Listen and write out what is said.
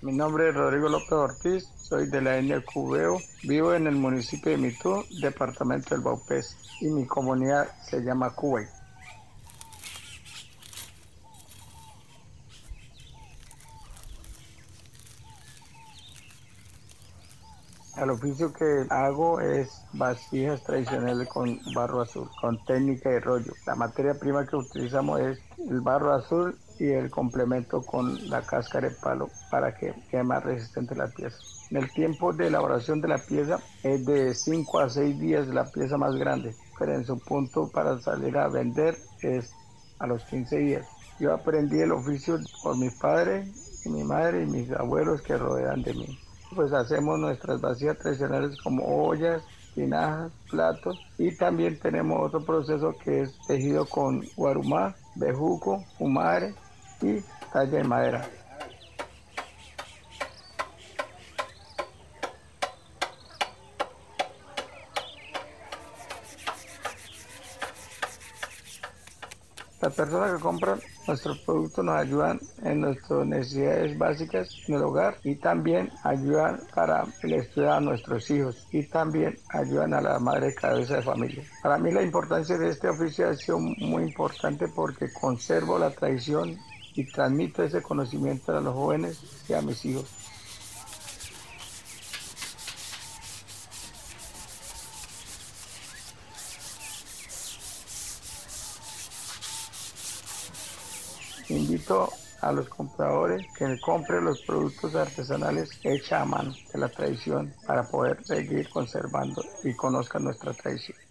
Mi nombre es Rodrigo López Ortiz, soy de la etnia Cubeo, vivo en el municipio de Mitú, departamento del Baupés, y mi comunidad se llama Cuba. El oficio que hago es vasijas tradicionales con barro azul, con técnica de rollo. La materia prima que utilizamos es el barro azul y el complemento con la cáscara de palo para que quede más resistente la pieza. El tiempo de elaboración de la pieza es de 5 a 6 días la pieza más grande, pero en su punto para salir a vender es a los 15 días. Yo aprendí el oficio por mi padre y mi madre y mis abuelos que rodean de mí pues hacemos nuestras vacías tradicionales como ollas, tinajas, platos y también tenemos otro proceso que es tejido con guarumá, bejuco, fumare y talla de madera. Las personas que compran nuestros productos nos ayudan en nuestras necesidades básicas en el hogar y también ayudan para el estudio a nuestros hijos y también ayudan a la madre cabeza de familia. Para mí la importancia de este oficio ha sido muy importante porque conservo la tradición y transmito ese conocimiento a los jóvenes y a mis hijos. Invito a los compradores que compren los productos artesanales hechos a mano de la tradición para poder seguir conservando y conozcan nuestra tradición.